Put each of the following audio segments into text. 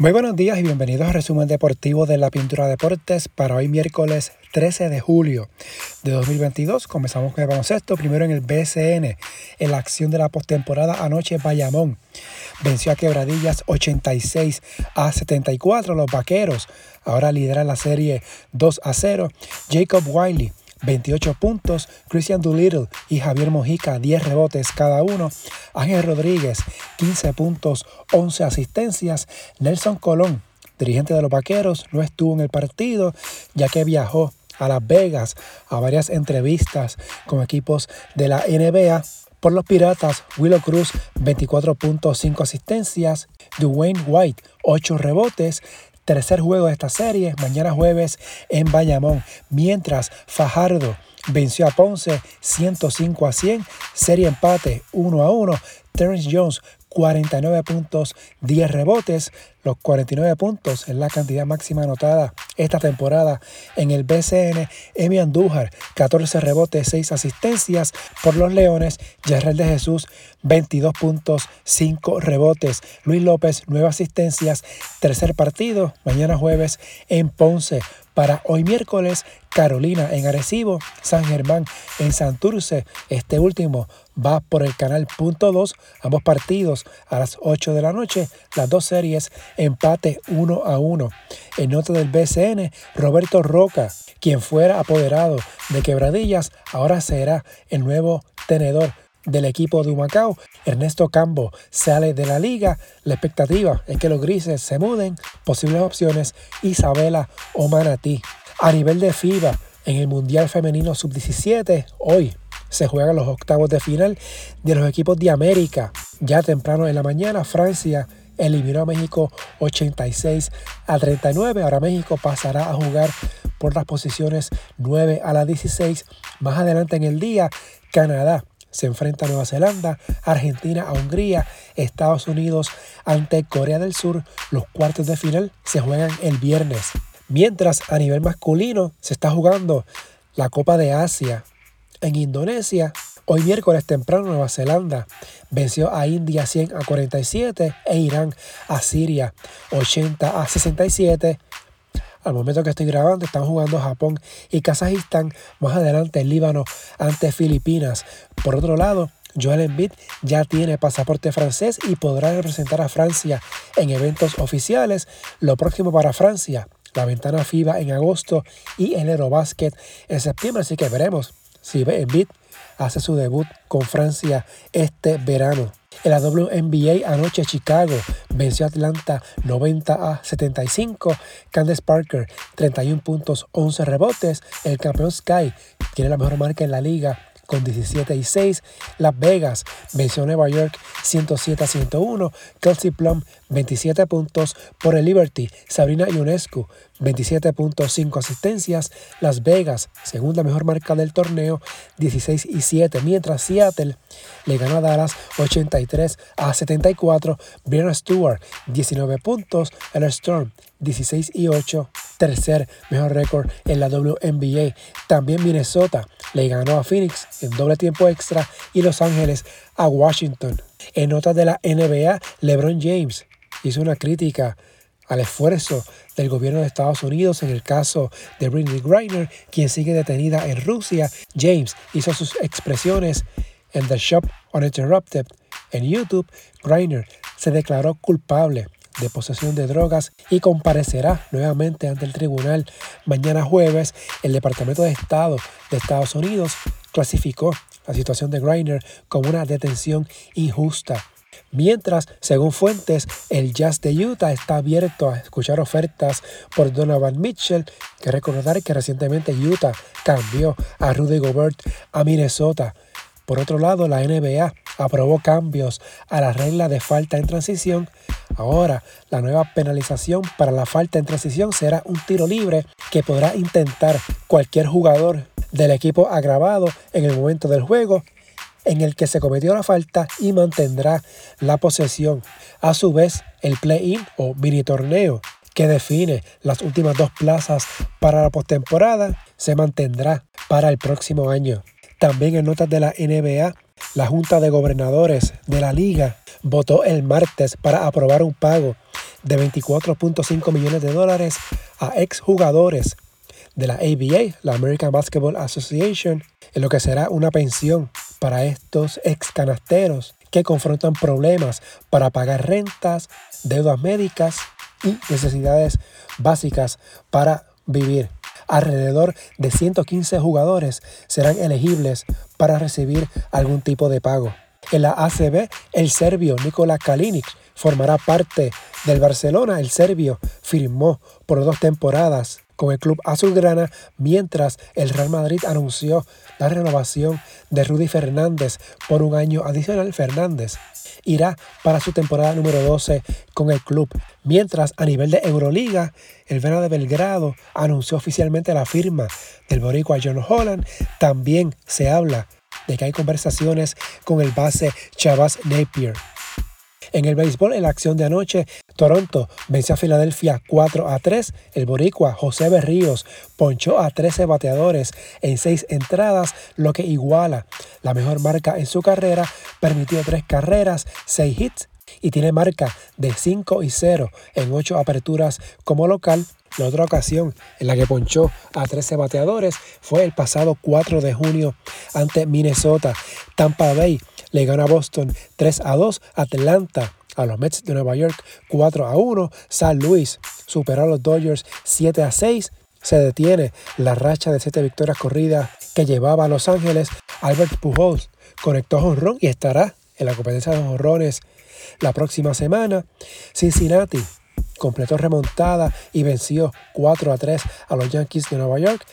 Muy buenos días y bienvenidos al resumen deportivo de la Pintura Deportes para hoy miércoles 13 de julio de 2022. Comenzamos con el baloncesto, primero en el BCN, en la acción de la postemporada anoche Bayamón. Venció a Quebradillas 86 a 74 los Vaqueros. Ahora lideran la serie 2 a 0. Jacob Wiley 28 puntos, Christian Doolittle y Javier Mojica 10 rebotes cada uno, Ángel Rodríguez 15 puntos, 11 asistencias, Nelson Colón, dirigente de los Vaqueros, no estuvo en el partido ya que viajó a Las Vegas a varias entrevistas con equipos de la NBA. Por los Piratas, Willow Cruz 24.5 asistencias, Dwayne White 8 rebotes, tercer juego de esta serie, mañana jueves en Bayamón, mientras Fajardo venció a Ponce 105 a 100, serie empate 1 a 1, Terrence Jones 49 puntos, 10 rebotes. Los 49 puntos es la cantidad máxima anotada esta temporada en el BCN. Emi Andújar, 14 rebotes, 6 asistencias por los Leones. Jerrel de Jesús, 22 puntos, 5 rebotes. Luis López, 9 asistencias. Tercer partido, mañana jueves en Ponce. Para hoy miércoles, Carolina en Arecibo, San Germán en Santurce. Este último va por el canal punto 2, ambos partidos a las 8 de la noche, las dos series empate 1 a 1. En nota del BCN, Roberto Roca, quien fuera apoderado de Quebradillas, ahora será el nuevo tenedor del equipo de Humacao. Ernesto Cambo sale de la liga. La expectativa es que los grises se muden. Posibles opciones, Isabela o Manatí. A nivel de FIBA, en el Mundial Femenino Sub-17, hoy se juegan los octavos de final de los equipos de América. Ya temprano en la mañana, Francia eliminó a México 86 a 39. Ahora México pasará a jugar por las posiciones 9 a la 16. Más adelante en el día, Canadá se enfrenta a Nueva Zelanda, Argentina a Hungría, Estados Unidos ante Corea del Sur. Los cuartos de final se juegan el viernes. Mientras a nivel masculino se está jugando la Copa de Asia en Indonesia. Hoy miércoles temprano Nueva Zelanda venció a India 100 a 47 e Irán a Siria 80 a 67. Al momento que estoy grabando están jugando Japón y Kazajistán. Más adelante el Líbano ante Filipinas. Por otro lado, Joel Embiid ya tiene pasaporte francés y podrá representar a Francia en eventos oficiales. Lo próximo para Francia, la ventana FIBA en agosto y el Eurobasket en septiembre. Así que veremos si Embiid hace su debut con Francia este verano. En la WNBA anoche Chicago venció a Atlanta 90 a 75. Candace Parker 31 puntos, 11 rebotes. El campeón Sky tiene la mejor marca en la liga con 17 y 6. Las Vegas venció Nueva York 107 a 101. Kelsey Plum 27 puntos por el Liberty. Sabrina Ionescu 27.5 asistencias. Las Vegas, segunda mejor marca del torneo, 16 y 7. Mientras Seattle le gana a Dallas 83 a 74. Brianna Stewart 19 puntos. El Storm 16 y 8. Tercer mejor récord en la WNBA. También Minnesota le ganó a Phoenix en doble tiempo extra y Los Ángeles a Washington. En notas de la NBA, LeBron James hizo una crítica al esfuerzo del gobierno de Estados Unidos en el caso de Britney Griner, quien sigue detenida en Rusia. James hizo sus expresiones en The Shop Uninterrupted en YouTube. Griner se declaró culpable de posesión de drogas y comparecerá nuevamente ante el tribunal mañana jueves. El Departamento de Estado de Estados Unidos clasificó la situación de Griner como una detención injusta. Mientras, según fuentes, el Jazz de Utah está abierto a escuchar ofertas por Donovan Mitchell, que recordar que recientemente Utah cambió a Rudy Gobert a Minnesota. Por otro lado, la NBA aprobó cambios a la regla de falta en transición. Ahora, la nueva penalización para la falta en transición será un tiro libre que podrá intentar cualquier jugador del equipo agravado en el momento del juego en el que se cometió la falta y mantendrá la posesión. A su vez, el play-in o mini torneo que define las últimas dos plazas para la postemporada se mantendrá para el próximo año. También en notas de la NBA, la Junta de Gobernadores de la Liga votó el martes para aprobar un pago de 24.5 millones de dólares a exjugadores de la ABA, la American Basketball Association, en lo que será una pensión para estos ex canasteros que confrontan problemas para pagar rentas, deudas médicas y necesidades básicas para vivir. Alrededor de 115 jugadores serán elegibles para recibir algún tipo de pago. En la ACB, el serbio Nikola Kalinic formará parte del Barcelona. El serbio firmó por dos temporadas con el club azulgrana, mientras el Real Madrid anunció la renovación de Rudy Fernández por un año adicional. Fernández irá para su temporada número 12 con el club, mientras a nivel de Euroliga, el Vena de Belgrado anunció oficialmente la firma del boricua John Holland. También se habla de que hay conversaciones con el base Chavas Napier. En el béisbol, en la acción de anoche, Toronto venció a Filadelfia 4 a 3. El boricua José Berríos ponchó a 13 bateadores en 6 entradas, lo que iguala la mejor marca en su carrera. Permitió 3 carreras, 6 hits y tiene marca de 5 y 0 en 8 aperturas como local. La otra ocasión en la que ponchó a 13 bateadores fue el pasado 4 de junio ante Minnesota. Tampa Bay le gana a Boston 3 a 2, Atlanta a los Mets de Nueva York 4 a 1, San Luis superó a los Dodgers 7 a 6, se detiene la racha de 7 victorias corridas que llevaba a Los Ángeles, Albert Pujols conectó jonrón y estará en la competencia de jonrones la próxima semana. Cincinnati completó remontada y venció 4 a 3 a los Yankees de Nueva York.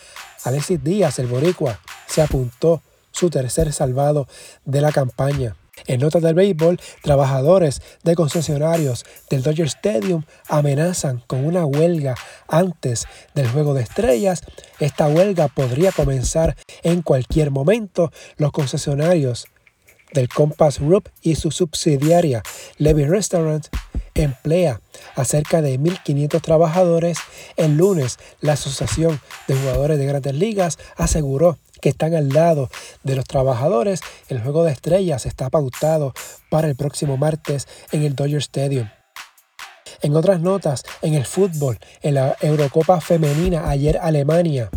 Alexis Díaz, el boricua, se apuntó su tercer salvado de la campaña. En notas del béisbol, trabajadores de concesionarios del Dodger Stadium amenazan con una huelga antes del juego de estrellas. Esta huelga podría comenzar en cualquier momento. Los concesionarios del Compass Group y su subsidiaria Levy Restaurant emplea a cerca de 1.500 trabajadores. El lunes, la Asociación de Jugadores de Grandes Ligas aseguró que están al lado de los trabajadores. El juego de estrellas está pautado para el próximo martes en el Dodger Stadium. En otras notas, en el fútbol, en la Eurocopa Femenina, ayer Alemania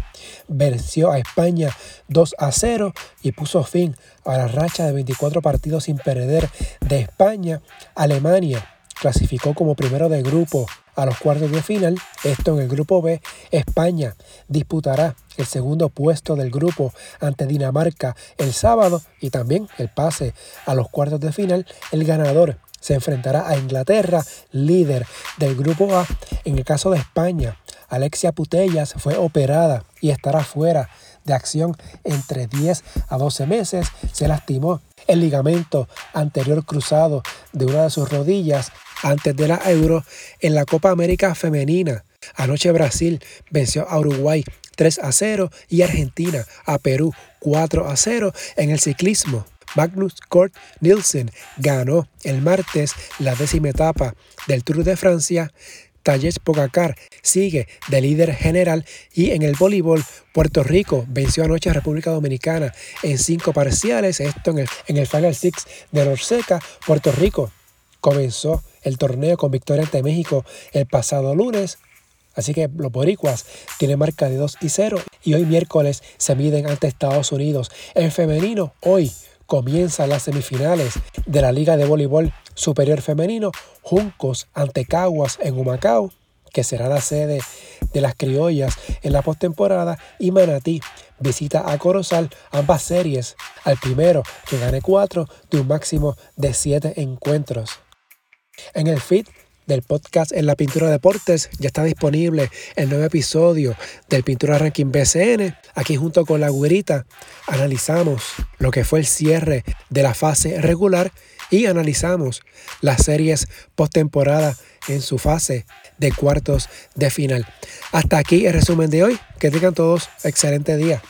venció a España 2 a 0 y puso fin a la racha de 24 partidos sin perder de España. Alemania clasificó como primero de grupo a los cuartos de final. Esto en el grupo B. España disputará el segundo puesto del grupo ante Dinamarca el sábado y también el pase a los cuartos de final. El ganador se enfrentará a Inglaterra, líder del grupo A. En el caso de España, Alexia Putellas fue operada y estará fuera de acción entre 10 a 12 meses. Se lastimó el ligamento anterior cruzado de una de sus rodillas antes de la Euro en la Copa América Femenina. Anoche Brasil venció a Uruguay 3 a 0 y Argentina a Perú 4 a 0 en el ciclismo. Magnus Kort Nielsen ganó el martes la décima etapa del Tour de Francia. Talles Pogacar sigue de líder general y en el voleibol Puerto Rico venció anoche a República Dominicana en cinco parciales, esto en el, en el Final Six de Norseca. Puerto Rico comenzó el torneo con victoria ante México el pasado lunes. Así que los boricuas tienen marca de 2 y 0 y hoy miércoles se miden ante Estados Unidos. En femenino, hoy comienzan las semifinales de la Liga de Voleibol Superior Femenino, Juncos ante Caguas en Humacao, que será la sede de las criollas en la postemporada, y Manatí visita a Corozal ambas series, al primero que gane cuatro de un máximo de siete encuentros. En el feed del podcast En la Pintura Deportes ya está disponible el nuevo episodio del Pintura Ranking BCN. Aquí junto con la güerita analizamos lo que fue el cierre de la fase regular y analizamos las series postemporada en su fase de cuartos de final. Hasta aquí el resumen de hoy. Que tengan todos excelente día.